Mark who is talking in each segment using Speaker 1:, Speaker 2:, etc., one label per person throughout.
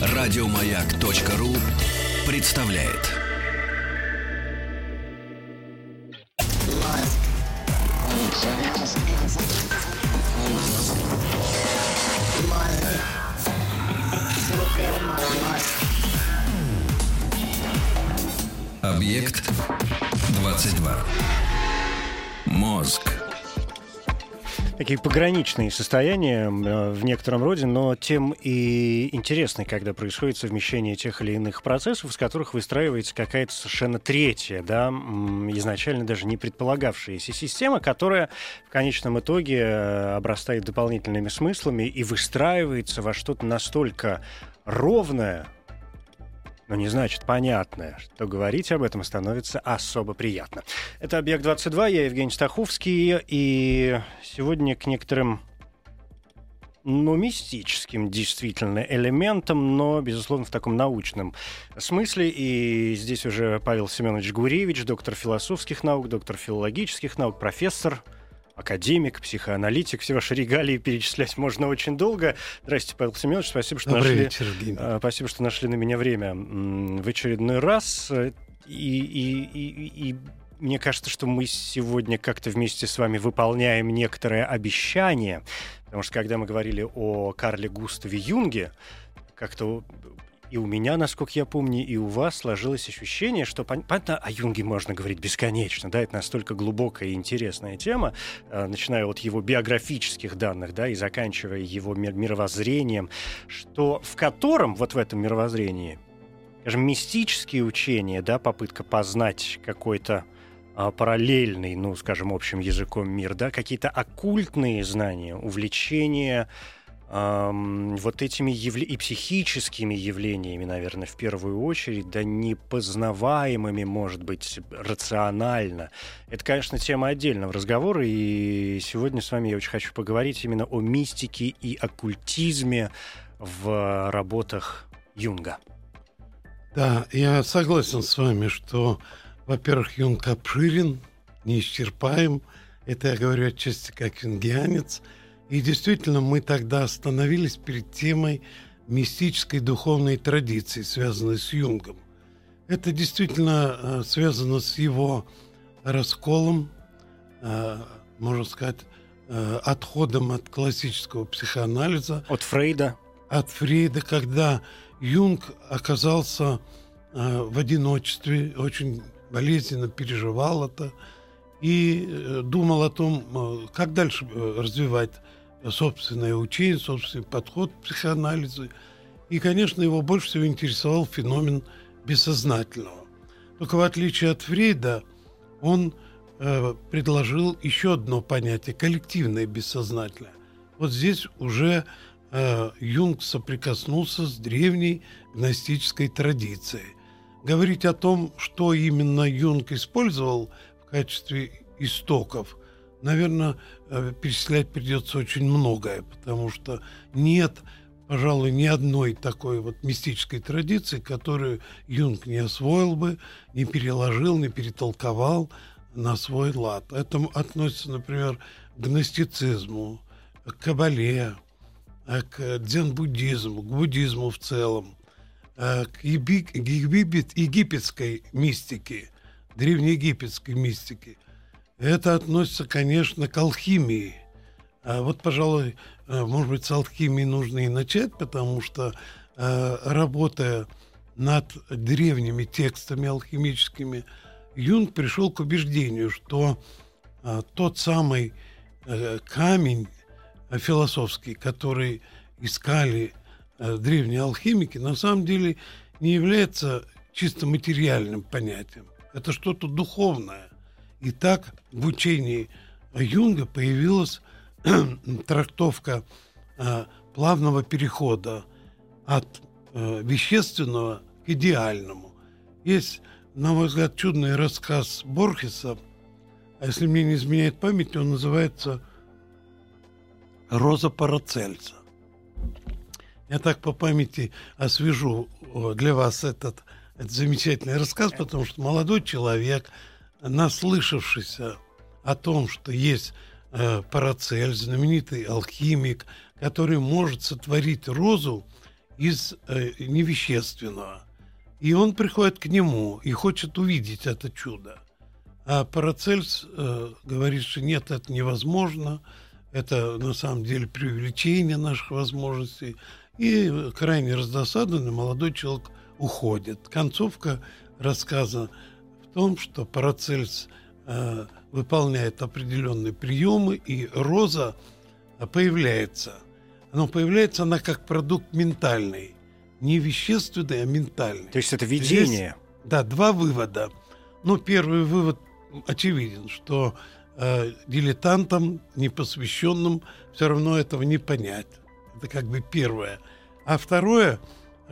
Speaker 1: Радиомаяк.ру представляет. Объект 22. Мозг.
Speaker 2: Такие пограничные состояния э, в некотором роде, но тем и интересны, когда происходит совмещение тех или иных процессов, из которых выстраивается какая-то совершенно третья, да, изначально даже не предполагавшаяся система, которая в конечном итоге э, обрастает дополнительными смыслами и выстраивается во что-то настолько ровное, но не значит понятное, что говорить об этом становится особо приятно. Это «Объект-22», я Евгений Стаховский, и сегодня к некоторым ну, мистическим действительно элементом, но, безусловно, в таком научном смысле. И здесь уже Павел Семенович Гуревич, доктор философских наук, доктор филологических наук, профессор академик, психоаналитик. Все ваши регалии перечислять можно очень долго. Здравствуйте, Павел Семенович. Спасибо, что
Speaker 3: Добрый
Speaker 2: нашли,
Speaker 3: вечер,
Speaker 2: а, спасибо, что нашли на меня время в очередной раз. И, и, и, и мне кажется, что мы сегодня как-то вместе с вами выполняем некоторое обещание. Потому что когда мы говорили о Карле Густаве Юнге, как-то и у меня, насколько я помню, и у вас сложилось ощущение, что, понятно, о Юнге можно говорить бесконечно, да, это настолько глубокая и интересная тема, э, начиная от его биографических данных, да, и заканчивая его мировоззрением, что в котором, вот в этом мировоззрении, скажем, мистические учения, да, попытка познать какой-то а, параллельный, ну, скажем, общим языком мир, да, какие-то оккультные знания, увлечения, эм, вот этими явля... и психическими явлениями, наверное, в первую очередь, да непознаваемыми, может быть, рационально. Это, конечно, тема отдельного разговора, и сегодня с вами я очень хочу поговорить именно о мистике и оккультизме в работах Юнга.
Speaker 3: Да, я согласен с вами, что, во-первых, Юнг обширен, неисчерпаем. Это я говорю отчасти как юнгианец – и действительно, мы тогда остановились перед темой мистической духовной традиции, связанной с Юнгом. Это действительно э, связано с его расколом, э, можно сказать, э, отходом от классического психоанализа.
Speaker 2: От Фрейда.
Speaker 3: От Фрейда, когда Юнг оказался в одиночестве, очень болезненно переживал это и думал о том, как дальше развивать собственное учение, собственный подход к психоанализу. И, конечно, его больше всего интересовал феномен бессознательного. Только в отличие от Фрейда, он э, предложил еще одно понятие – коллективное бессознательное. Вот здесь уже э, Юнг соприкоснулся с древней гностической традицией. Говорить о том, что именно Юнг использовал в качестве истоков – наверное, э, перечислять придется очень многое, потому что нет, пожалуй, ни одной такой вот мистической традиции, которую Юнг не освоил бы, не переложил, не перетолковал на свой лад. Это относится, например, к гностицизму, к кабале, э, к дзен-буддизму, к буддизму в целом, э, к египетской мистике, древнеегипетской мистике – это относится, конечно, к алхимии. А вот, пожалуй, э, может быть, с алхимией нужно и начать, потому что, э, работая над древними текстами алхимическими, Юнг пришел к убеждению, что э, тот самый камень философский, который искали древние алхимики, на самом деле не является чисто материальным понятием. Это что-то духовное. И так в учении Юнга появилась трактовка э, плавного перехода от э, вещественного к идеальному. Есть, на мой взгляд, чудный рассказ Борхеса, а если мне не изменяет память, он называется «Роза Парацельса». Я так по памяти освежу для вас этот, этот замечательный рассказ, потому что молодой человек – наслышавшись о том, что есть э, Парацельс, знаменитый алхимик, который может сотворить розу из э, невещественного. И он приходит к нему и хочет увидеть это чудо. А Парацельс э, говорит, что нет, это невозможно, это на самом деле преувеличение наших возможностей. И крайне раздосадованный молодой человек уходит. Концовка рассказа в том, что Парацельс э, выполняет определенные приемы, и роза появляется. Но появляется она как продукт ментальный. Не вещественный, а ментальный.
Speaker 2: То есть это видение?
Speaker 3: Здесь, да, два вывода. Ну, первый вывод очевиден, что э, дилетантам, непосвященным, все равно этого не понять. Это как бы первое. А второе,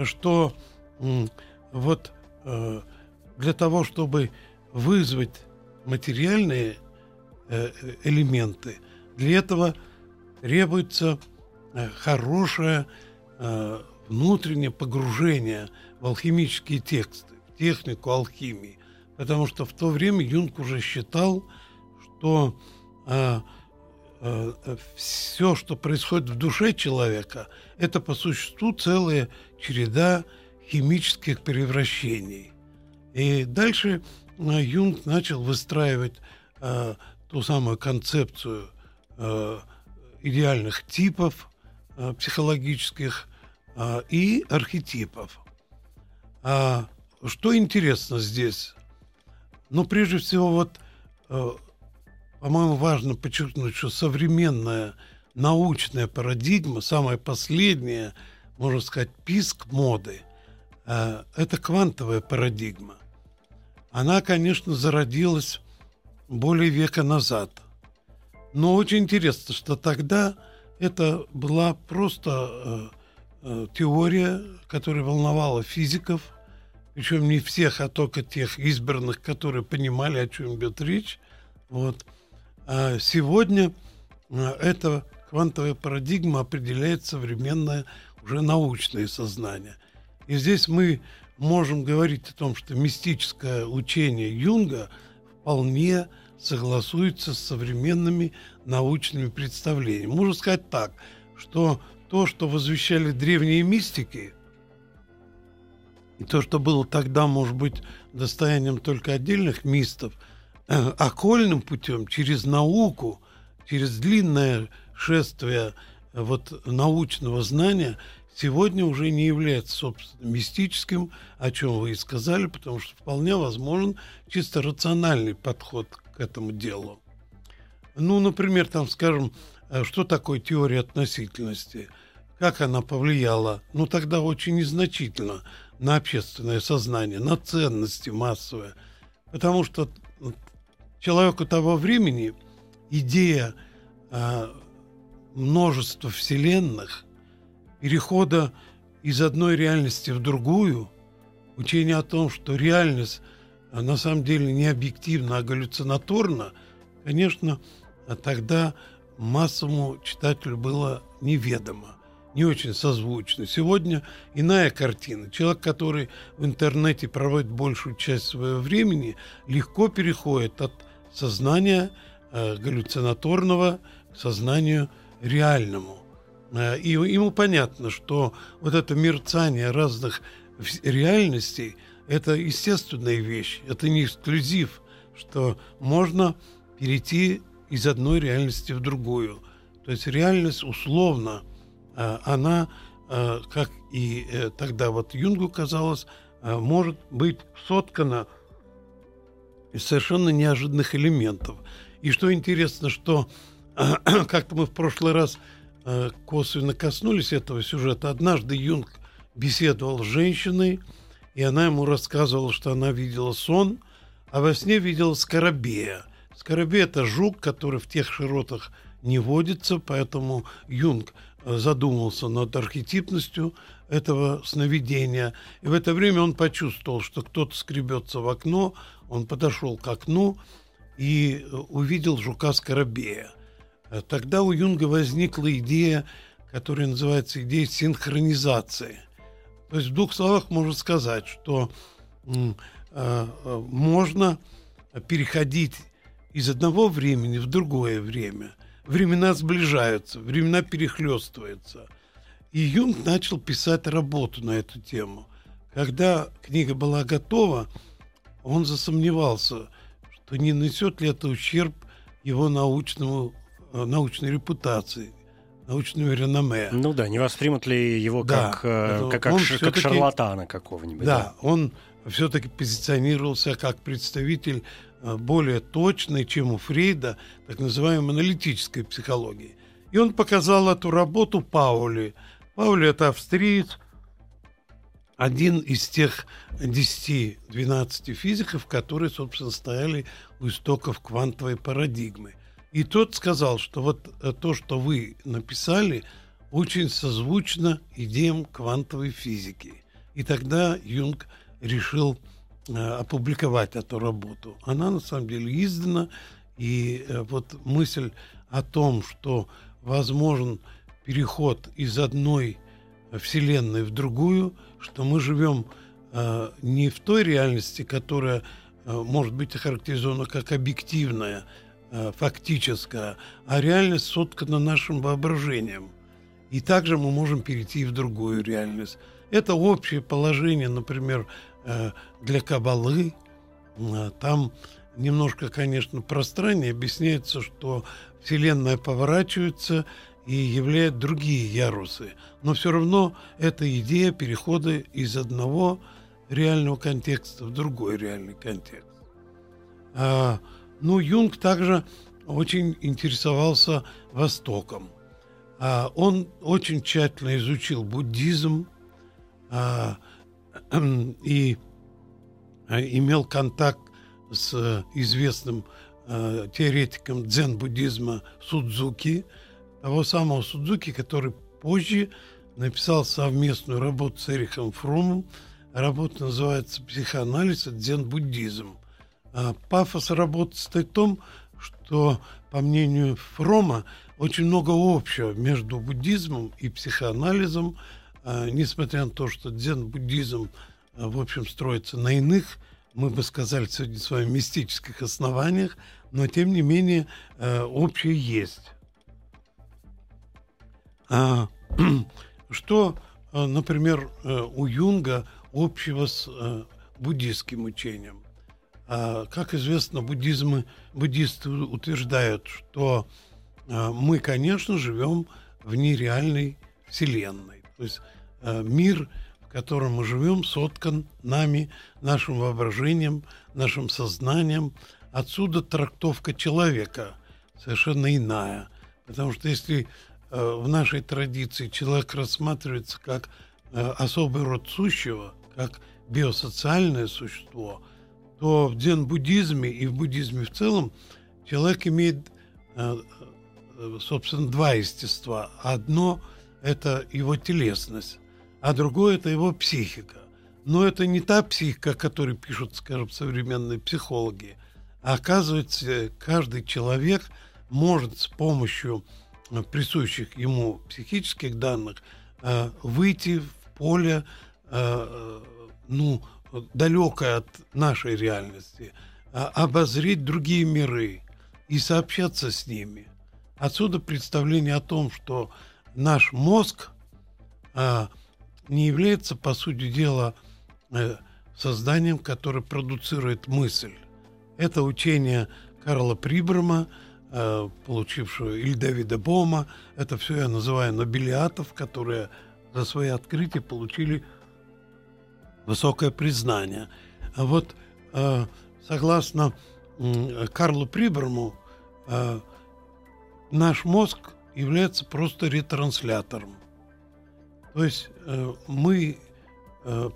Speaker 3: что м, вот э, для того, чтобы вызвать материальные э, элементы, для этого требуется э, хорошее э, внутреннее погружение в алхимические тексты, в технику алхимии. Потому что в то время Юнг уже считал, что э, э, все, что происходит в душе человека, это по существу целая череда химических превращений. И дальше э, Юнг начал выстраивать э, ту самую концепцию э, идеальных типов э, психологических э, и архетипов. А что интересно здесь? Ну, прежде всего, вот, э, по-моему, важно подчеркнуть, что современная научная парадигма, самая последняя, можно сказать, писк моды, э, это квантовая парадигма. Она, конечно, зародилась более века назад. Но очень интересно, что тогда это была просто э, э, теория, которая волновала физиков, причем не всех, а только тех избранных, которые понимали, о чем идет речь. Вот. А сегодня э, эта квантовая парадигма определяет современное уже научное сознание. И здесь мы можем говорить о том, что мистическое учение Юнга вполне согласуется с современными научными представлениями. Можно сказать так, что то, что возвещали древние мистики, и то, что было тогда, может быть, достоянием только отдельных мистов, э, окольным путем, через науку, через длинное шествие э, вот, научного знания, сегодня уже не является, собственно, мистическим, о чем вы и сказали, потому что вполне возможен чисто рациональный подход к этому делу. Ну, например, там, скажем, э, что такое теория относительности, как она повлияла, ну, тогда очень незначительно на общественное сознание, на ценности массовые, потому что человеку того времени идея э, множества вселенных перехода из одной реальности в другую, учение о том, что реальность а на самом деле не объективна, а галлюцинаторна, конечно, тогда массовому читателю было неведомо, не очень созвучно. Сегодня иная картина. Человек, который в интернете проводит большую часть своего времени, легко переходит от сознания э, галлюцинаторного к сознанию реальному. Э, и ему понятно, что вот это мерцание разных реальностей – это естественная вещь, это не эксклюзив, что можно перейти из одной реальности в другую. То есть реальность условно, э, она, э, как и тогда вот Юнгу казалось, может быть соткана из совершенно неожиданных элементов. И что интересно, что как-то мы в прошлый раз Э, косвенно коснулись этого сюжета. Однажды Юнг беседовал с женщиной, и она ему рассказывала, что она видела сон, а во сне видела скоробея. Скоробей – это жук, который в тех широтах не водится, поэтому Юнг э, задумался над архетипностью этого сновидения. И в это время он почувствовал, что кто-то скребется в окно, он подошел к окну и э, увидел жука-скоробея. Э, тогда у Юнга возникла идея, которая называется идеей синхронизации. То есть в двух словах можно сказать, что э, э, можно переходить из одного времени в другое время. времена сближаются, времена перехлестываются. И Юнг начал писать работу на эту тему. Когда книга была готова, он засомневался, что не несет ли это ущерб его научному, научной репутации, научного реноме.
Speaker 2: Ну да, не воспримут ли его
Speaker 3: Да,
Speaker 2: как, э,
Speaker 3: это
Speaker 2: как, как, ш- как шарлатана какого-нибудь?
Speaker 3: Да, он все-таки позиционировался как представитель э, более точной, чем у Фрейда, так называемой аналитической психологии. И он показал эту работу Паули. Паули – это австриец, один из тех 10-12 физиков, которые, собственно, стояли у истоков квантовой парадигмы. И тот сказал, что вот э, то, что вы написали, очень созвучно идеям квантовой физики. И тогда Юнг решил э, опубликовать эту работу. Она на самом деле издана, и э, вот мысль о том, что возможен переход из одной вселенной в другую, что мы живем э, не в той реальности, которая э, может быть охарактеризована как объективная, фактическая, а реальность соткана нашим воображением. И также мы можем перейти в другую реальность. Это общее положение, например, э, для кабалы. Э, Там немножко, конечно, пространнее объясняется, что Вселенная поворачивается и являет другие ярусы. Но все равно это идея перехода из одного реального контекста в другой реальный контекст. Ну, Юнг также очень интересовался Востоком. А, он очень тщательно изучил буддизм а, и а, имел контакт с э, известным э, теоретиком дзен-буддизма Судзуки, того самого Судзуки, который позже написал совместную работу с Эрихом Фромом. Работа называется «Психоанализ и дзен-буддизм». А пафос работы состоит в том, что, по мнению Фрома, очень много общего между буддизмом и психоанализом, а, несмотря на то, что дзен-буддизм, а, в общем, строится на иных, мы бы сказали сегодня с вами, мистических основаниях, но, тем не менее, общее есть. Что, например, э, у Юнга общего с э, буддийским учением? А, Как известно, буддизмы, буддисты утверждают, что э, мы, конечно, живем в нереальной вселенной. То есть э, мир, в котором мы живем, соткан нами, нашим воображением, нашим сознанием. Отсюда трактовка человека совершенно иная. Потому что если в нашей традиции человек рассматривается как особый род сущего, как биосоциальное существо, то в дзен-буддизме и в буддизме в целом человек имеет, э, э, собственно, два естества. Одно – это его телесность, а другое – это его психика. Но это не та психика, о которой пишут, скажем, современные психологи, а оказывается, каждый человек может с помощью э, присущих ему психических данных выйти в поле, ну, далекое от нашей реальности, а, обозреть другие миры и сообщаться с ними. Отсюда представление о том, что наш мозг а, не является, по сути дела, э, созданием, которое продуцирует мысль. Это учение Карла Прибрама, э, получившего или Дэвида Бома. Это все я называю нобелиатов, которые за свои открытия получили высокое признание. А вот э, согласно Карлу Прибраму, э, наш мозг является просто ретранслятором. То есть э, мы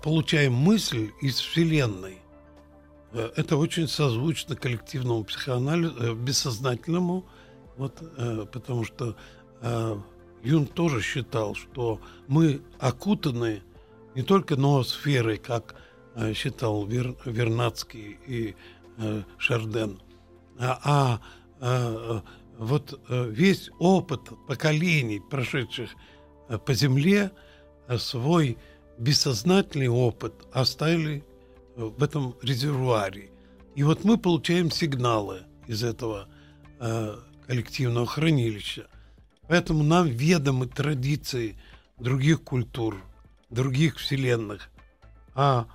Speaker 3: получаем мысль из Вселенной. Это очень созвучно коллективному психоанализу, бессознательному, вот, потому что Юнг тоже считал, что мы окутаны не только ноосферой, как э, считал Вер, Вернадский и э, Шарден, а, а э, вот э, весь опыт поколений, прошедших по Земле, свой бессознательный опыт оставили в этом резервуаре. И вот мы получаем сигналы из этого э, коллективного хранилища. Поэтому нам ведомы традиции других культур, других вселенных. А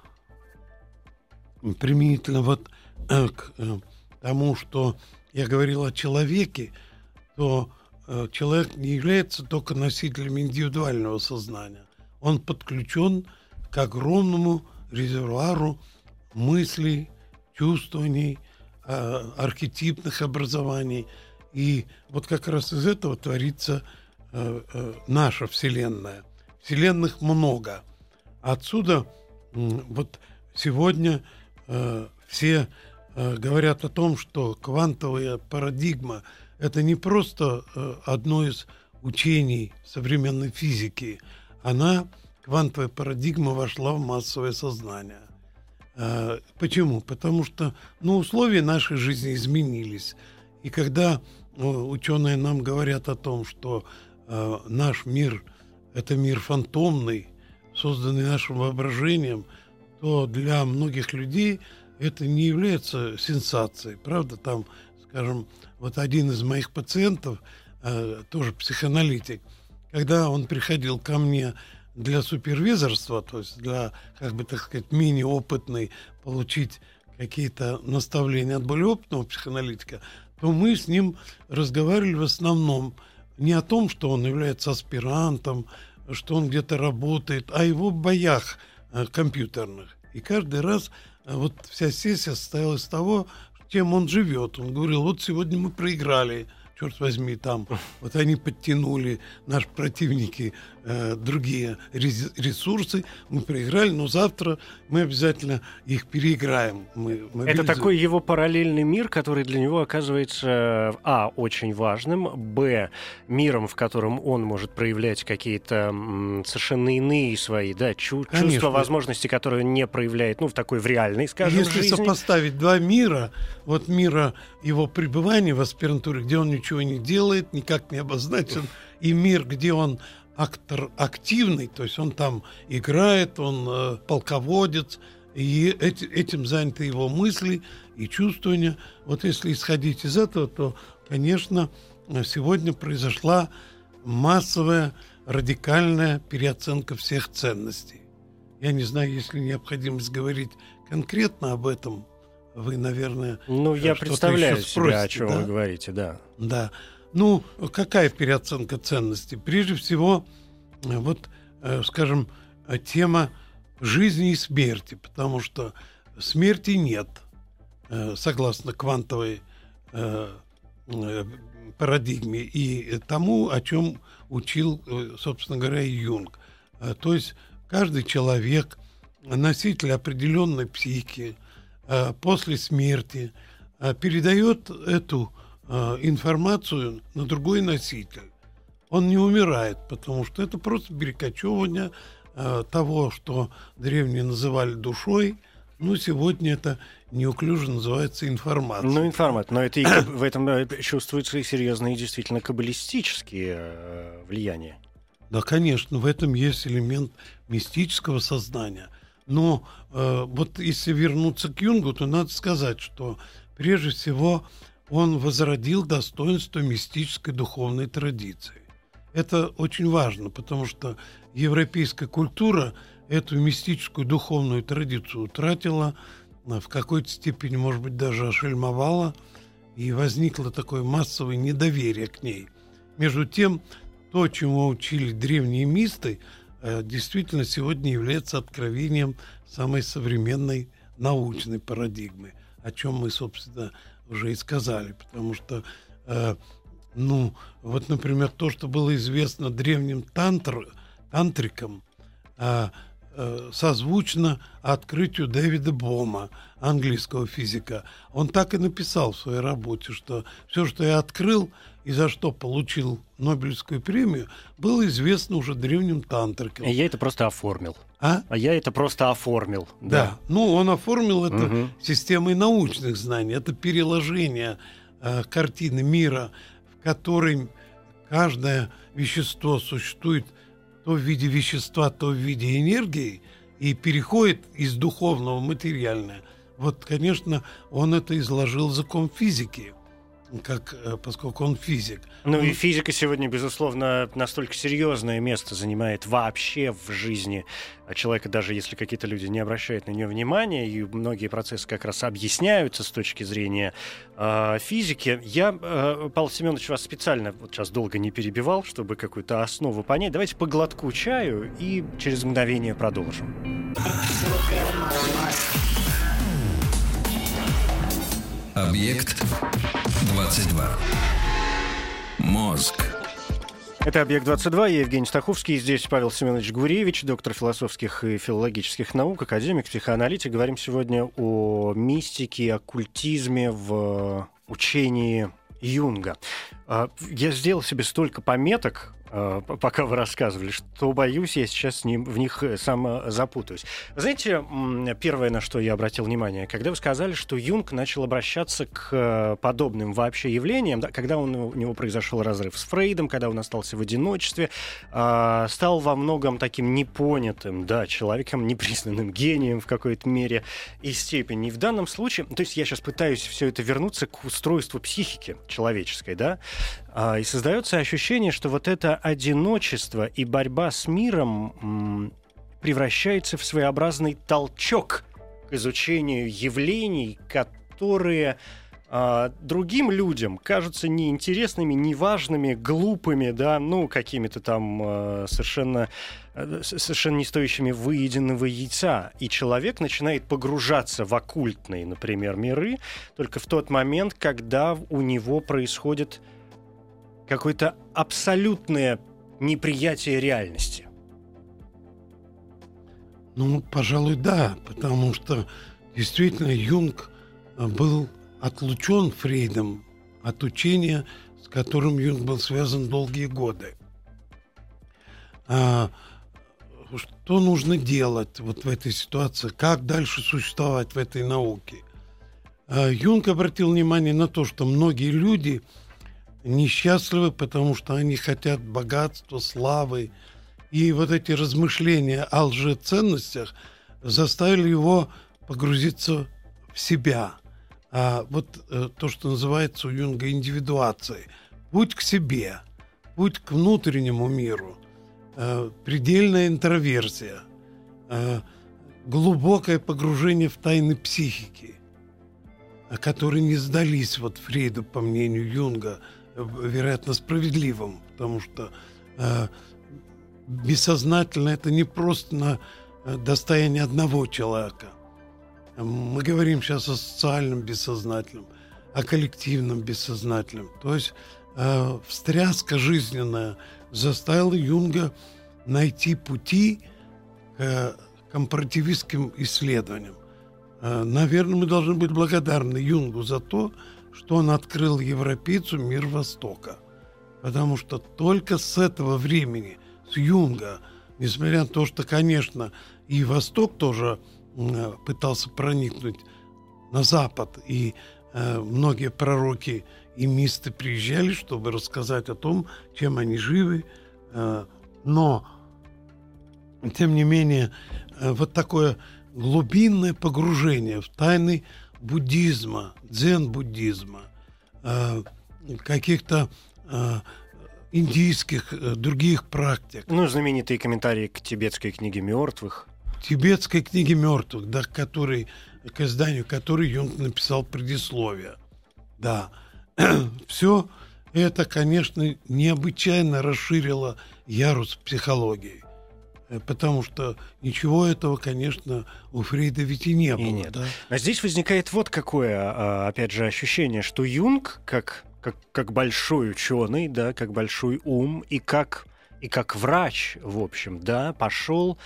Speaker 3: применительно вот э, к э, тому, что я говорил о человеке, то э, человек не является только носителем индивидуального сознания. Он подключен к огромному резервуару мыслей, чувствований, архетипных образований. И вот как раз из этого творится наша Вселенная. Вселенных много. Отсюда вот сегодня э, все э, говорят о том, что квантовая парадигма это не просто э, одно из учений современной физики. Она, квантовая парадигма, вошла в массовое сознание. Э, почему? Потому что ну, условия нашей жизни изменились. И когда ну, ученые нам говорят о том, что э, наш мир – это мир фантомный, созданный нашим воображением, то для многих людей это не является сенсацией. Правда, там, скажем, вот один из моих пациентов, э, тоже психоаналитик, когда он приходил ко мне для супервизорства, то есть для, как бы так сказать, мини-опытный, получить какие-то наставления от более опытного психоаналитика, то мы с ним разговаривали в основном не о том, что он является аспирантом, что он где-то работает, а его боях э, компьютерных. И каждый раз э, вот вся сессия состояла из того, чем он живет. Он говорил, вот сегодня мы проиграли, черт возьми, там, вот они подтянули, наши противники, э, другие ресурсы, мы проиграли, но завтра мы обязательно их переиграем. Мы
Speaker 2: Это такой его параллельный мир, который для него оказывается, а, очень важным, б, миром, в котором он может проявлять какие-то совершенно иные свои, да, чу- чувства, возможности, которые он не проявляет, ну, в такой, в реальной, скажем,
Speaker 3: Если
Speaker 2: жизни.
Speaker 3: сопоставить два мира, вот мира его пребывания в аспирантуре, где он ничего не делает, никак не обозначен, и мир, где он актор активный, то есть он там играет, он э, полководец, и эти, этим заняты его мысли и чувствования. Вот если исходить из этого, то, конечно, сегодня произошла массовая радикальная переоценка всех ценностей. Я не знаю, если необходимость говорить конкретно об этом, вы, наверное...
Speaker 2: Ну, я представляю себе, о чем да? вы говорите, да.
Speaker 3: Да. Ну, какая переоценка ценностей? Прежде всего, вот, э, скажем, тема жизни и смерти, потому что смерти нет, э, согласно квантовой э, парадигме и тому, о чем учил, собственно говоря, Юнг. То есть каждый человек, носитель определенной психики, после смерти передает эту э, информацию на другой носитель. Он не умирает, потому что это просто перекочевывание э, того, что древние называли душой. Ну, сегодня это неуклюже называется информация.
Speaker 2: Ну, информация. Но это и, в этом э, чувствуются и серьезные действительно каббалистические э, влияния.
Speaker 3: Да, конечно, в этом есть элемент мистического сознания. Но э, вот если вернуться к Юнгу, то надо сказать, что прежде всего он возродил достоинство мистической духовной традиции. Это очень важно, потому что европейская культура эту мистическую духовную традицию утратила, в какой-то степени, может быть, даже ошельмовала, и возникло такое массовое недоверие к ней. Между тем, то, чему учили древние мисты, э, действительно сегодня является откровением самой современной научной парадигмы, о чем мы, собственно, уже и сказали, потому что, э, ну, вот, например, то, что было известно древним тантр, тантрикам, э, э, созвучно открытию Дэвида Бома, английского физика. Он так и написал в своей работе, что все, что я открыл и за что получил Нобелевскую премию, было известно уже древним тантрикам.
Speaker 2: Я это просто оформил.
Speaker 3: А?
Speaker 2: а я это просто оформил.
Speaker 3: Да. да. Ну, он оформил это угу. системой научных знаний. Это переложение э, картины мира, в которой каждое вещество существует то в виде вещества, то в виде энергии и переходит из духовного в материальное. Вот, конечно, он это изложил закон физики. Как, э, поскольку он физик.
Speaker 2: Ну и физика сегодня, безусловно, настолько серьезное место занимает вообще в жизни человека, даже если какие-то люди не обращают на нее внимания, и многие процессы как раз объясняются с точки зрения э, физики. Я, э, Павел Семенович, вас специально вот сейчас долго не перебивал, чтобы какую-то основу понять. Давайте по глотку чаю и через мгновение продолжим.
Speaker 1: Объект 22. Мозг.
Speaker 2: Это «Объект-22», я Евгений Стаховский, здесь Павел Семенович Гуревич, доктор философских и филологических наук, академик, психоаналитик. Говорим сегодня о мистике, оккультизме в учении Юнга. А, Я сделал себе столько пометок, пока вы рассказывали, что боюсь, я сейчас в них э, сам э, запутаюсь. Знаете, первое, на что я обратил внимание, когда вы сказали, что Юнг начал обращаться к э, подобным вообще явлениям, да, когда он, у него произошел разрыв с Фрейдом, когда он остался в одиночестве, а, стал во многом таким непонятым, да, человеком, непризнанным гением в какой-то мере и степени. И в данном случае, то есть я сейчас пытаюсь все это вернуться к устройству психики человеческой, да, и создается ощущение, что вот это одиночество и борьба с миром превращается в своеобразный толчок к изучению явлений, которые а, другим людям кажутся неинтересными, неважными, глупыми, да, ну, какими-то там а, совершенно, э, совершенно не стоящими выеденного яйца. И человек начинает погружаться в оккультные, например, миры только в тот момент, когда у него происходит какое-то абсолютное неприятие реальности.
Speaker 3: Ну, пожалуй, да, потому что действительно Юнг э, был отлучен Фрейдом от учения, с которым Юнг был связан долгие годы. А, что нужно делать вот в этой ситуации? Как дальше существовать в этой науке? А, Юнг обратил внимание на то, что многие люди несчастливы, потому что они хотят богатства, славы, и вот эти размышления о лжеценностях заставили его погрузиться в себя. А вот э, то, что называется у Юнга индивидуацией. Путь к себе, путь к внутреннему миру, э, предельная интроверсия, э, глубокое погружение в тайны психики, которые не сдались вот Фрейду, по мнению Юнга, вероятно, справедливым, потому что э, бессознательно это не просто на э, достояние одного человека. Мы говорим сейчас о социальном бессознательном, о коллективном бессознательном. То есть э, встряска жизненная заставила Юнга найти пути к компаративистским исследованиям. Э, наверное, мы должны быть благодарны Юнгу за то, что он открыл европейцу мир Востока. Потому что только с этого времени, с Юнга, несмотря на то, что, конечно, и Восток тоже э, пытался проникнуть на Запад, и э, многие пророки и мисты приезжали, чтобы рассказать о том, чем они живы, э, но, тем не менее, э, вот такое глубинное погружение в тайны буддизма, дзен-буддизма, э, каких-то э, индийских, э, других практик,
Speaker 2: Ну, знаменитые комментарии к тибетской книге мертвых.
Speaker 3: тибетской книги мертвых, да, который, к изданию которой Юнг написал предисловие. Да, все это, конечно, необычайно расширило ярус психологии. Э, Потому что ничего этого, конечно, у Фрейда ведь и не было.
Speaker 2: нет.
Speaker 3: да.
Speaker 2: А здесь возникает вот какое, а, опять же, ощущение, что Юнг, как, как, как большой ученый, да, как большой ум и как, и как врач, в общем, да, пошел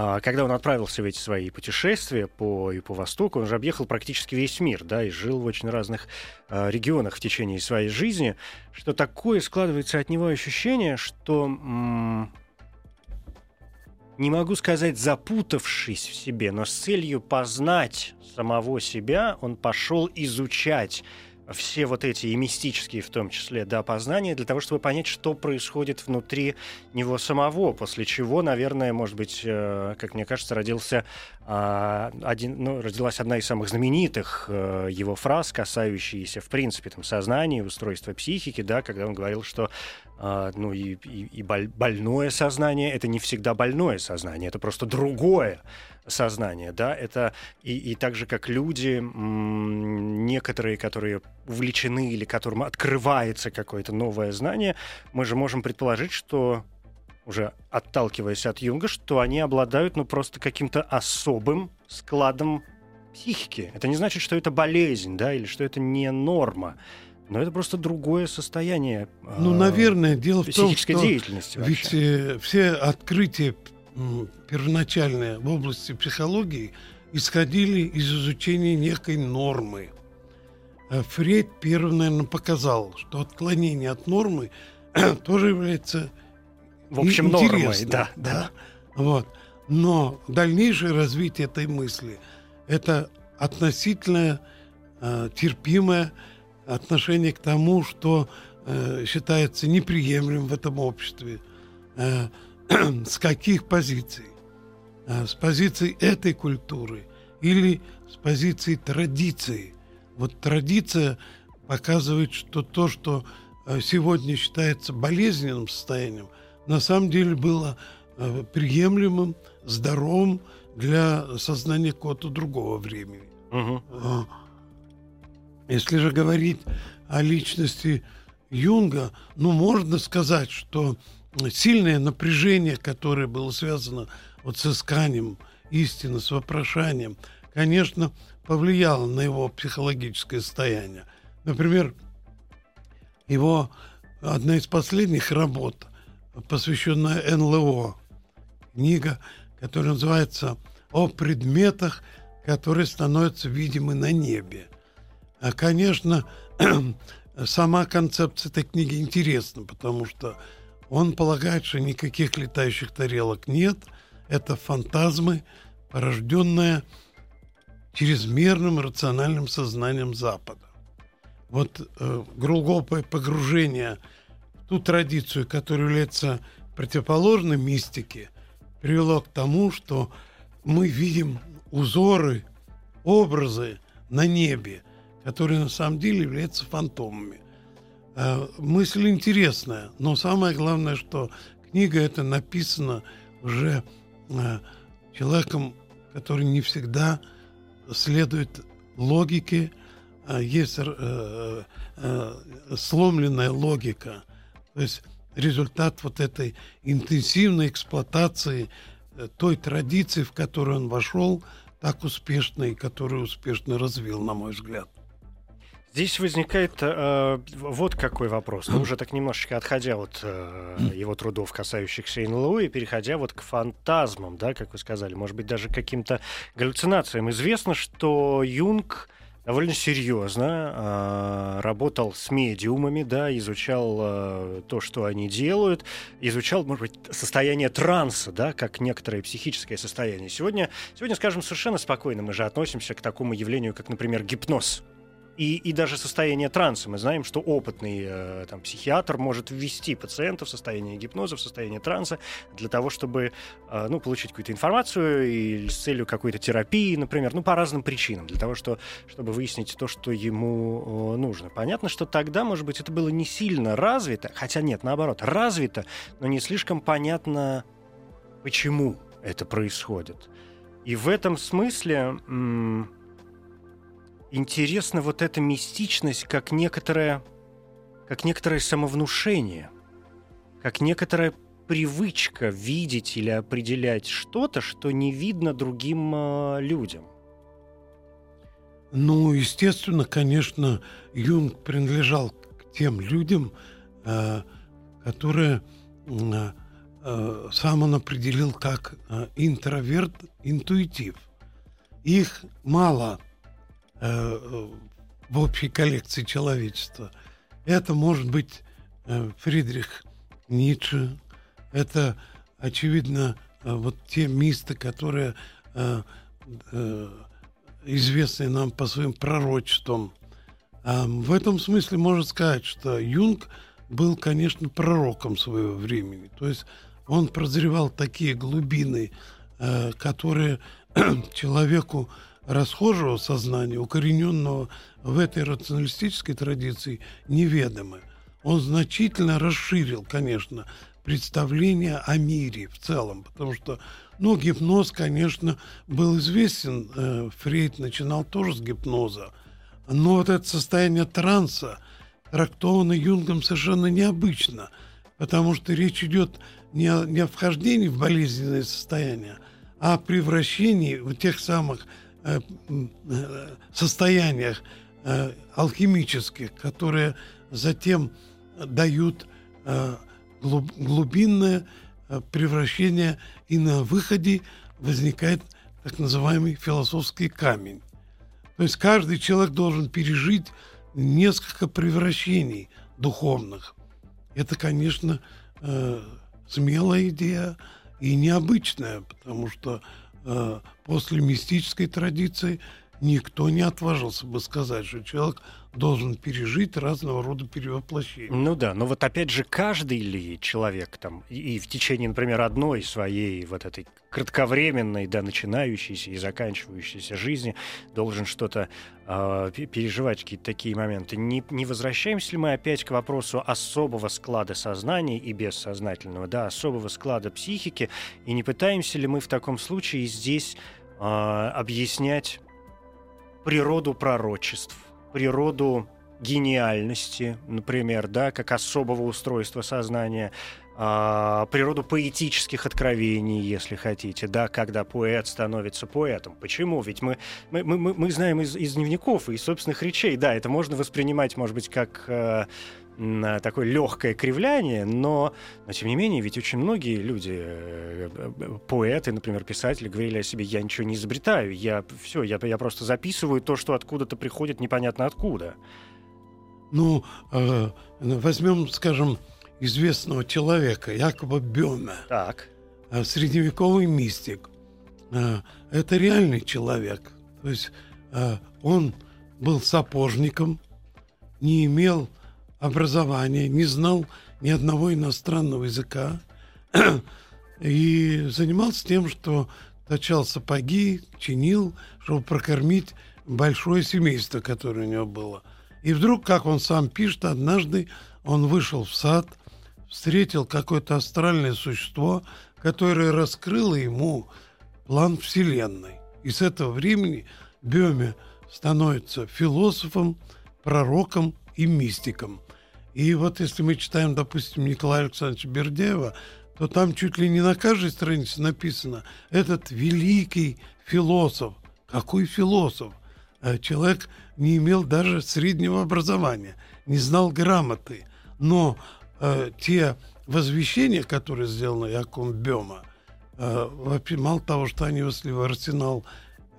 Speaker 2: а, когда он отправился в эти свои путешествия по, и по Востоку, он же объехал практически весь мир, да, и жил в очень разных а, регионах в течение своей жизни, что такое складывается от него ощущение, что м, не могу сказать, запутавшись в себе, но с целью познать самого себя, он пошел изучать все вот эти и мистические в том числе, да, познания для того, чтобы понять, что происходит внутри него самого, после чего, наверное, может быть, э, как мне кажется, родился э, один, ну, родилась одна из самых знаменитых э, его фраз, касающиеся, в принципе, там, сознания, устройства психики, да, когда он говорил, что ну и, и, и больное сознание это не всегда больное сознание, это просто другое сознание, да, это и, и так же, как люди, некоторые, которые увлечены или которым открывается какое-то новое знание, мы же можем предположить, что уже отталкиваясь от Юнга, что они обладают, ну, просто каким-то особым складом психики. Это не значит, что это болезнь, да, или что это не норма. Но это просто другое состояние.
Speaker 3: Ну, наверное, дело в том, что деятельности ведь э, все открытия первоначальные в области психологии исходили из изучения некой нормы. А Фрейд первым, наверное, показал, что отклонение от нормы тоже является
Speaker 2: в общем нормой, да, да. да.
Speaker 3: Вот. Но дальнейшее развитие этой мысли – это относительное э, терпимое отношение к тому, что э, считается неприемлемым в этом обществе. Э, с каких позиций? А, с позиции этой культуры или с позиции традиции. Вот традиция показывает, что то, что сегодня считается болезненным состоянием, на самом деле было приемлемым, здоровым для сознания какого-то другого времени. Угу. Если же говорить о личности Юнга, ну, можно сказать, что сильное напряжение, которое было связано вот с исканием истины, с вопрошанием, конечно, повлияло на его психологическое состояние. Например, его одна из последних работ, посвященная НЛО, книга, которая называется «О предметах, которые становятся видимы на небе». А, конечно, сама концепция этой книги интересна, потому что он полагает, что никаких летающих тарелок нет. Это фантазмы, порожденные чрезмерным рациональным сознанием Запада. Вот э, глубокое погружение в ту традицию, которая является противоположной мистике, привело к тому, что мы видим узоры, образы на небе, которые на самом деле являются фантомами. Э, мысль интересная, но самое главное, что книга эта написана уже э, человеком, который не всегда следует логике, а есть э, сломленная логика. То есть результат вот этой интенсивной эксплуатации той традиции, в которую он вошел, так успешно и которую успешно развил, на мой взгляд.
Speaker 2: Здесь возникает э, вот какой вопрос. Ну, уже так немножечко отходя от э, его трудов, касающихся НЛО, и переходя вот к фантазмам, да, как вы сказали, может быть, даже к каким-то галлюцинациям. Известно, что Юнг довольно серьезно э, работал с медиумами, да, изучал э, то, что они делают, изучал, может быть, состояние транса, да, как некоторое психическое состояние. Сегодня, сегодня, скажем, совершенно спокойно мы же относимся к такому явлению, как, например, гипноз и, и даже состояние транса. Мы знаем, что опытный э, там, психиатр может ввести пациента в состояние гипноза, в состояние транса для того, чтобы э, ну, получить какую-то информацию или с целью какой-то терапии, например, ну, по разным причинам, для того, что, чтобы выяснить то, что ему э, нужно. Понятно, что тогда, может быть, это было не сильно развито, хотя нет, наоборот, развито, но не слишком понятно, почему это происходит. И в этом смысле... М- интересна вот эта мистичность, как некоторое, как некоторое самовнушение, как некоторая привычка видеть или определять что-то, что не видно другим э, людям.
Speaker 3: Ну, естественно, конечно, Юнг принадлежал к тем людям, э, которые э, э, сам он определил как э, интроверт-интуитив. Их мало в общей коллекции человечества. Это может быть э, Фридрих Ницше, это, очевидно, э, вот те мисты, которые известны нам по своим пророчествам. А в этом смысле можно сказать, что Юнг был, конечно, пророком своего времени. То есть он прозревал такие глубины, э, которые человеку расхожего сознания, укорененного в этой рационалистической традиции, неведомы. Он значительно расширил, конечно, представление о мире в целом, потому что, ну, гипноз, конечно, был известен, э, Фрейд начинал тоже с гипноза, но вот это состояние транса трактовано Юнгом совершенно необычно, потому что речь идет не о, не о вхождении в болезненное состояние, а о превращении в тех самых состояниях э, алхимических, которые затем дают э, глуб, глубинное э, превращение, и на выходе возникает так называемый философский камень. То есть каждый человек должен пережить несколько превращений духовных. Это, конечно, э, смелая идея и необычная, потому что э, после мистической традиции никто не отважился бы сказать, что человек должен пережить разного рода перевоплощения.
Speaker 2: Ну да, но вот опять же, каждый ли человек там и в течение, например, одной своей вот этой кратковременной, да, начинающейся и заканчивающейся жизни должен что-то э, переживать, какие-то такие моменты. Не, не возвращаемся ли мы опять к вопросу особого склада сознания и бессознательного, да, особого склада психики, и не пытаемся ли мы в таком случае здесь э, объяснять природу пророчеств, природу гениальности, например, да, как особого устройства сознания, а, природу поэтических откровений, если хотите, да, когда поэт становится поэтом. Почему? Ведь мы, мы, мы, мы знаем из, из дневников и из собственных речей, да, это можно воспринимать, может быть, как э, такое легкое кривляние, но, но тем не менее, ведь очень многие люди, э, э, поэты, например, писатели, говорили о себе, я ничего не изобретаю, я все, я, я просто записываю то, что откуда-то приходит непонятно откуда.
Speaker 3: Ну, э, возьмем, скажем, известного человека, Якоба Бёме.
Speaker 2: Так.
Speaker 3: Э, средневековый мистик. Это реальный человек. То есть он был сапожником, не имел образования, не знал ни одного иностранного языка и занимался тем, что точал сапоги, чинил, чтобы прокормить большое семейство, которое у него было. И вдруг, как он сам пишет, однажды он вышел в сад, встретил какое-то астральное существо, которое раскрыло ему план Вселенной. И с этого времени Бёме становится философом, пророком и мистиком. И вот если мы читаем, допустим, Николая Александровича Бердеева, то там чуть ли не на каждой странице написано «этот великий философ». Какой философ? Э, человек не имел даже среднего образования, не знал грамоты. Но э, те возвещения, которые сделаны Яком Бема, э, мало того, что они вошли в арсенал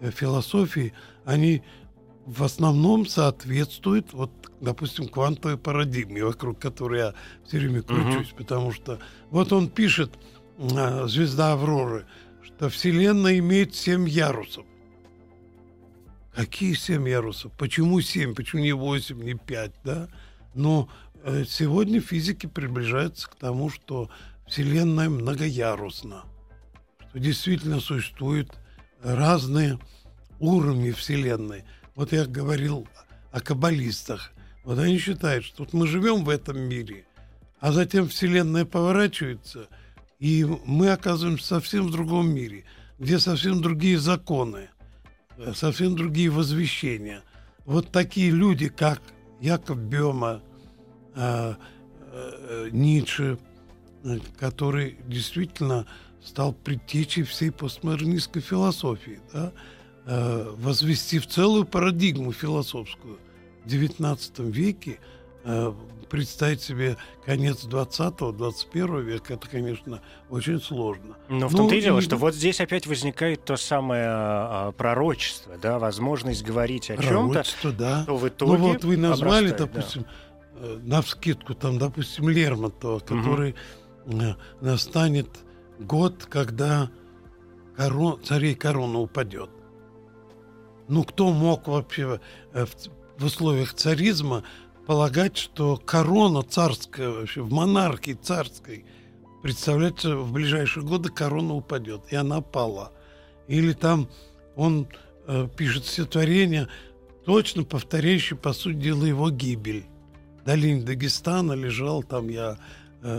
Speaker 3: э, философии, они в основном соответствуют вот допустим, квантовой парадигме, вокруг которой я все время кручусь, угу. потому что вот он пишет, а, звезда Авроры, что Вселенная имеет семь ярусов. Какие семь ярусов? Почему семь? Почему не восемь, не пять, да? Но э, сегодня физики приближаются к тому, что Вселенная многоярусна, что действительно существуют разные уровни Вселенной. Вот я говорил о каббалистах. Вот они считают, что вот мы живем в этом мире, а затем Вселенная поворачивается, и мы оказываемся совсем в другом мире, где совсем другие законы, совсем другие возвещения. Вот такие люди, как Яков Бема, э, э, Ницше, который действительно стал предтечей всей постмодернистской философии, да, э, возвести в целую парадигму философскую – XIX веке э, представить себе конец 20-го, 21 века, это, конечно, очень сложно.
Speaker 2: Но в том-то ну, и дело, что вот здесь опять возникает то самое а, пророчество, да, возможность говорить о чем-то,
Speaker 3: да.
Speaker 2: то в итоге
Speaker 3: Ну вот вы назвали, допустим, да. Э, на вскидку, там, допустим, Лермонтова, который угу. настанет год, когда корон, царей корона упадет. Ну, кто мог вообще в условиях царизма полагать, что корона царская, вообще в монархии царской, представляется, в ближайшие годы корона упадет, и она пала. Или там он э, пишет стихотворение, точно повторяющее, по сути дела, его гибель. Долине Дагестана лежал там я э,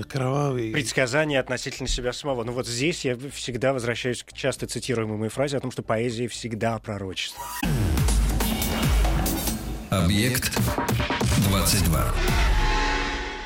Speaker 3: кровавый...
Speaker 2: Предсказание относительно себя самого. Ну вот здесь я всегда возвращаюсь к часто цитируемой фразе о том, что поэзия всегда пророчество.
Speaker 1: Объект 22.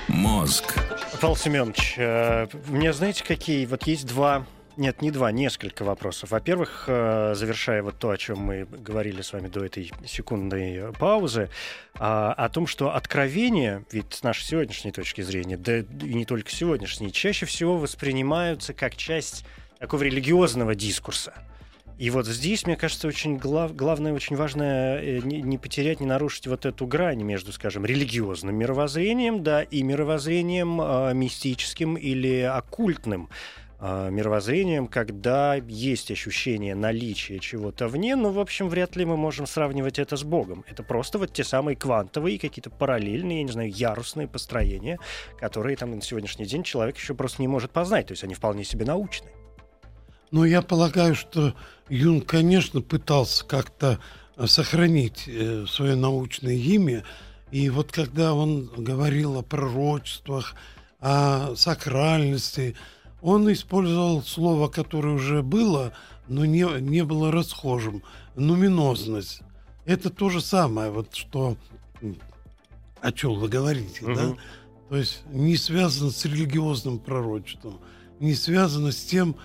Speaker 1: Мозг.
Speaker 2: Павел Семенович, э, у меня знаете, какие? Вот есть два нет, не два, несколько вопросов. Во-первых, э, завершая вот то, о чем мы говорили с вами до этой секундной паузы, а, о том, что откровения, ведь с нашей сегодняшней точки зрения, да и не только сегодняшней, чаще всего воспринимаются как часть такого религиозного дискурса. И вот здесь, мне кажется, очень глав, главное, очень важное э, не, потерять, не нарушить вот эту грань между, скажем, религиозным мировоззрением, да, и мировоззрением э, мистическим или оккультным мировоззрением, когда есть ощущение наличия чего-то вне, но, в общем, вряд ли мы можем сравнивать это с Богом. Это просто вот те самые квантовые, какие-то параллельные, я не знаю, ярусные построения, которые там на сегодняшний день человек еще просто не может познать, то есть они вполне себе научны.
Speaker 3: Ну, я полагаю, что Юнг, конечно, пытался как-то э, сохранить э, свое научное имя. И вот когда он говорил о пророчествах, о сакральности, он использовал слово, которое уже было, но не, не было расхожим. Нуминозность. Это то же самое, вот что о чем вы говорите, угу. да? То есть не связано с религиозным пророчеством, не связано с тем,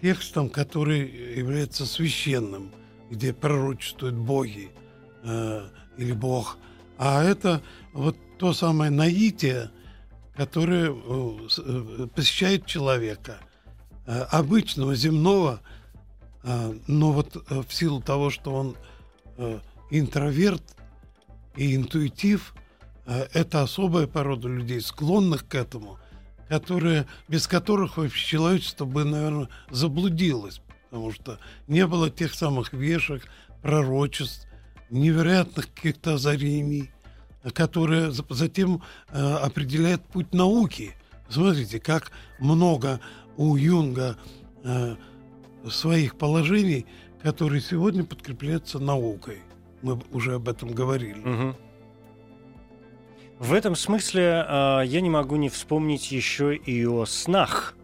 Speaker 3: текстом, который является священным, где пророчествуют боги э, или Бог. А это вот то самое наитие, которое э, э посещает человека, э, обычного, земного, но вот в силу того, что он интроверт и интуитив, это особая порода людей, склонных к этому – которые, без которых вообще человечество бы, наверное, заблудилось, потому что не было тех самых вешек, пророчеств, невероятных каких-то озарений, которые затем э, определяют путь науки. Смотрите, как много у Юнга э, своих положений, которые сегодня подкрепляются наукой. Мы уже об этом говорили. Угу.
Speaker 2: В этом смысле э, я не могу не вспомнить еще и о снах,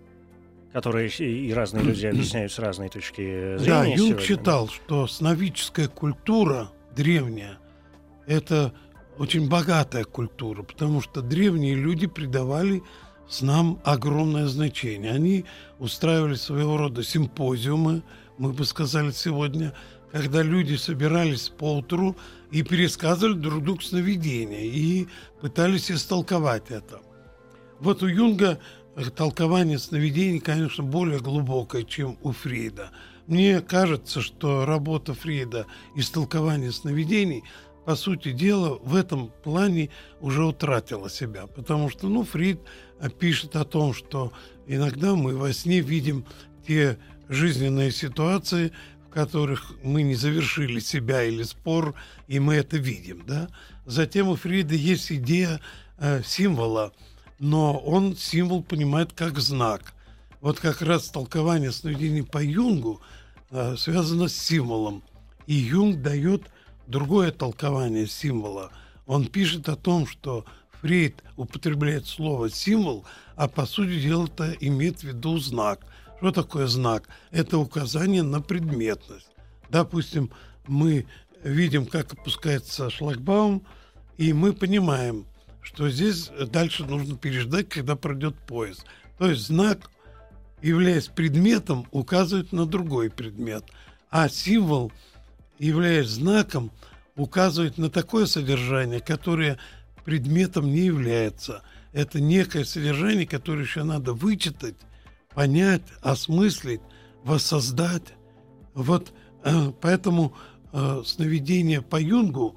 Speaker 2: которые и разные люди объясняют с разной точки зрения.
Speaker 3: Да, Юнг считал, что сновидческая культура древняя – это очень богатая культура, потому что древние люди придавали снам огромное значение. Они устраивали своего рода симпозиумы, мы бы сказали сегодня, когда люди собирались по утру и пересказывали друг другу сновидения и пытались истолковать это. Вот у Юнга толкование сновидений, конечно, более глубокое, чем у Фрида. Мне кажется, что работа Фрида истолкование сновидений, по сути дела, в этом плане уже утратила себя. Потому что, ну, Фрид пишет о том, что иногда мы во сне видим те жизненные ситуации, в которых мы не завершили себя или спор, и мы это видим. Да? Затем у Фрида есть идея э, символа, но он символ понимает как знак. Вот как раз толкование сновидений по Юнгу э, связано с символом. И Юнг дает другое толкование символа. Он пишет о том, что Фрейд употребляет слово символ, а по сути дела это имеет в виду знак – что такое знак? Это указание на предметность. Допустим, мы видим, как опускается шлагбаум, и мы понимаем, что здесь дальше нужно переждать, когда пройдет поезд. То есть знак, являясь предметом, указывает на другой предмет, а символ, являясь знаком, указывает на такое содержание, которое предметом не является. Это некое содержание, которое еще надо вычитать понять, осмыслить, воссоздать. Вот э, поэтому э, сновидение по Юнгу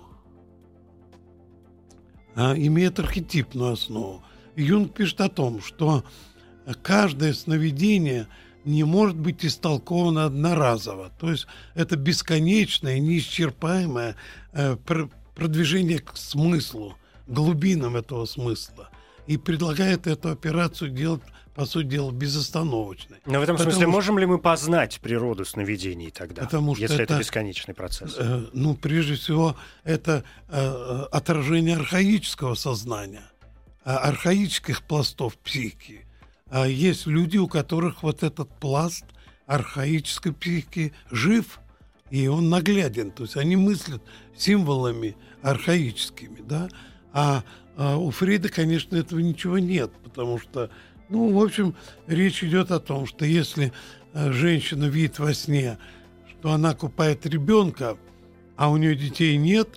Speaker 3: э, имеет архетипную основу. Юнг пишет о том, что каждое сновидение не может быть истолковано одноразово. То есть это бесконечное, неисчерпаемое, э, продвижение к смыслу, глубинам этого смысла. И предлагает эту операцию делать по сути дела, безостановочной.
Speaker 2: Но в этом потому смысле что, можем ли мы познать природу сновидений тогда,
Speaker 3: потому
Speaker 2: что если
Speaker 3: это,
Speaker 2: это бесконечный процесс?
Speaker 3: Э, ну, прежде всего, это э, отражение архаического сознания, э, архаических пластов психики. А есть люди, у которых вот этот пласт архаической психики жив, и он нагляден. То есть они мыслят символами архаическими, да, а, а у Фрида, конечно, этого ничего нет, потому что ну, в общем, речь идет о том, что если э, женщина видит во сне, что она купает ребенка, а у нее детей нет,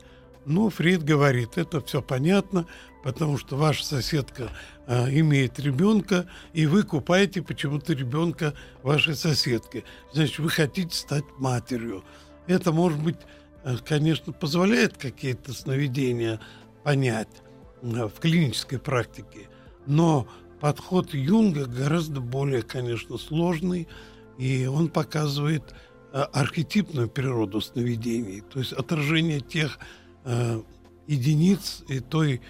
Speaker 3: ну, Фрид говорит, это все понятно, потому что ваша соседка э, имеет ребенка, и вы купаете почему-то ребенка вашей соседки. Значит, вы хотите стать матерью. Это, может быть, э, конечно, позволяет какие-то сновидения понять э, в клинической практике, но подход Юнга гораздо более, конечно, сложный, и он показывает э, архетипную природу сновидений, то есть отражение тех э, единиц и той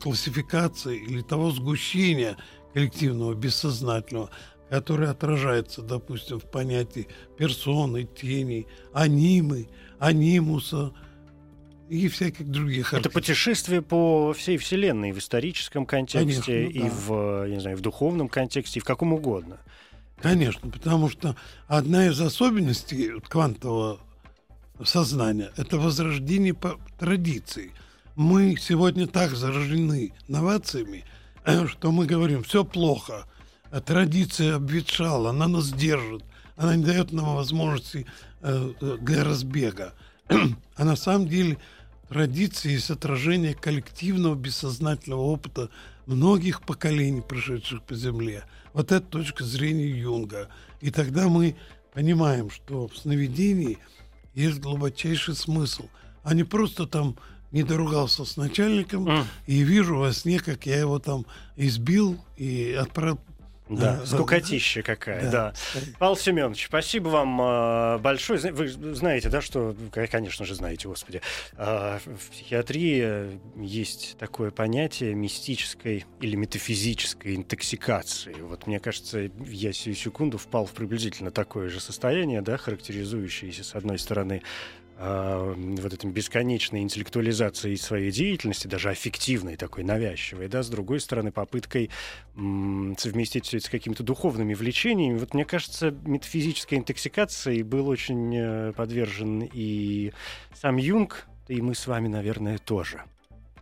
Speaker 3: классификации или того сгущения коллективного бессознательного, которое отражается, допустим, в понятии персоны, тени, анимы, анимуса – и всяких других.
Speaker 2: Это путешествие по всей Вселенной в историческом контексте
Speaker 3: Конечно,
Speaker 2: и да. в, я не знаю, в духовном контексте, и в каком угодно.
Speaker 3: Конечно, потому что одна из особенностей квантового сознания – это возрождение по традиции. Мы сегодня так заражены новациями, что мы говорим, все плохо, традиция обветшала, она нас держит, она не дает нам возможности э, э, для разбега. А на самом деле традиции есть отражение коллективного бессознательного опыта многих поколений, прошедших по Земле. Вот это точка зрения Юнга. И тогда мы понимаем, что в сновидении есть глубочайший смысл, а не просто там не доругался с начальником mm. и вижу во сне, как я его там избил и отправил
Speaker 2: да, скукотища какая, да. да. Павел Семенович, спасибо вам э, большое. Вы знаете, да, что, конечно же, знаете, господи, э, в психиатрии есть такое понятие мистической или метафизической интоксикации. Вот мне кажется, я сию секунду впал в приблизительно такое же состояние, да, характеризующееся, с одной стороны, э, вот этой бесконечной интеллектуализацией своей деятельности, даже аффективной такой, навязчивой, да, с другой стороны, попыткой совместить все это с какими-то духовными влечениями. Вот мне кажется, метафизической интоксикацией был очень э, подвержен и сам Юнг, и мы с вами, наверное, тоже.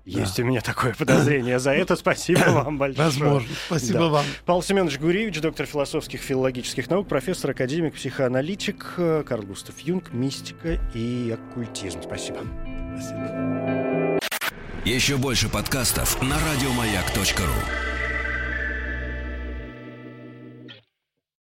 Speaker 2: Есть да. у меня такое подозрение. За это спасибо вам большое.
Speaker 3: Возможно. Спасибо да. вам.
Speaker 2: Павел Семенович Гуревич, доктор философских филологических наук, профессор, академик, психоаналитик, Карл Густав Юнг, мистика и оккультизм. Спасибо. Спасибо.
Speaker 1: Еще больше подкастов на радиомаяк.ру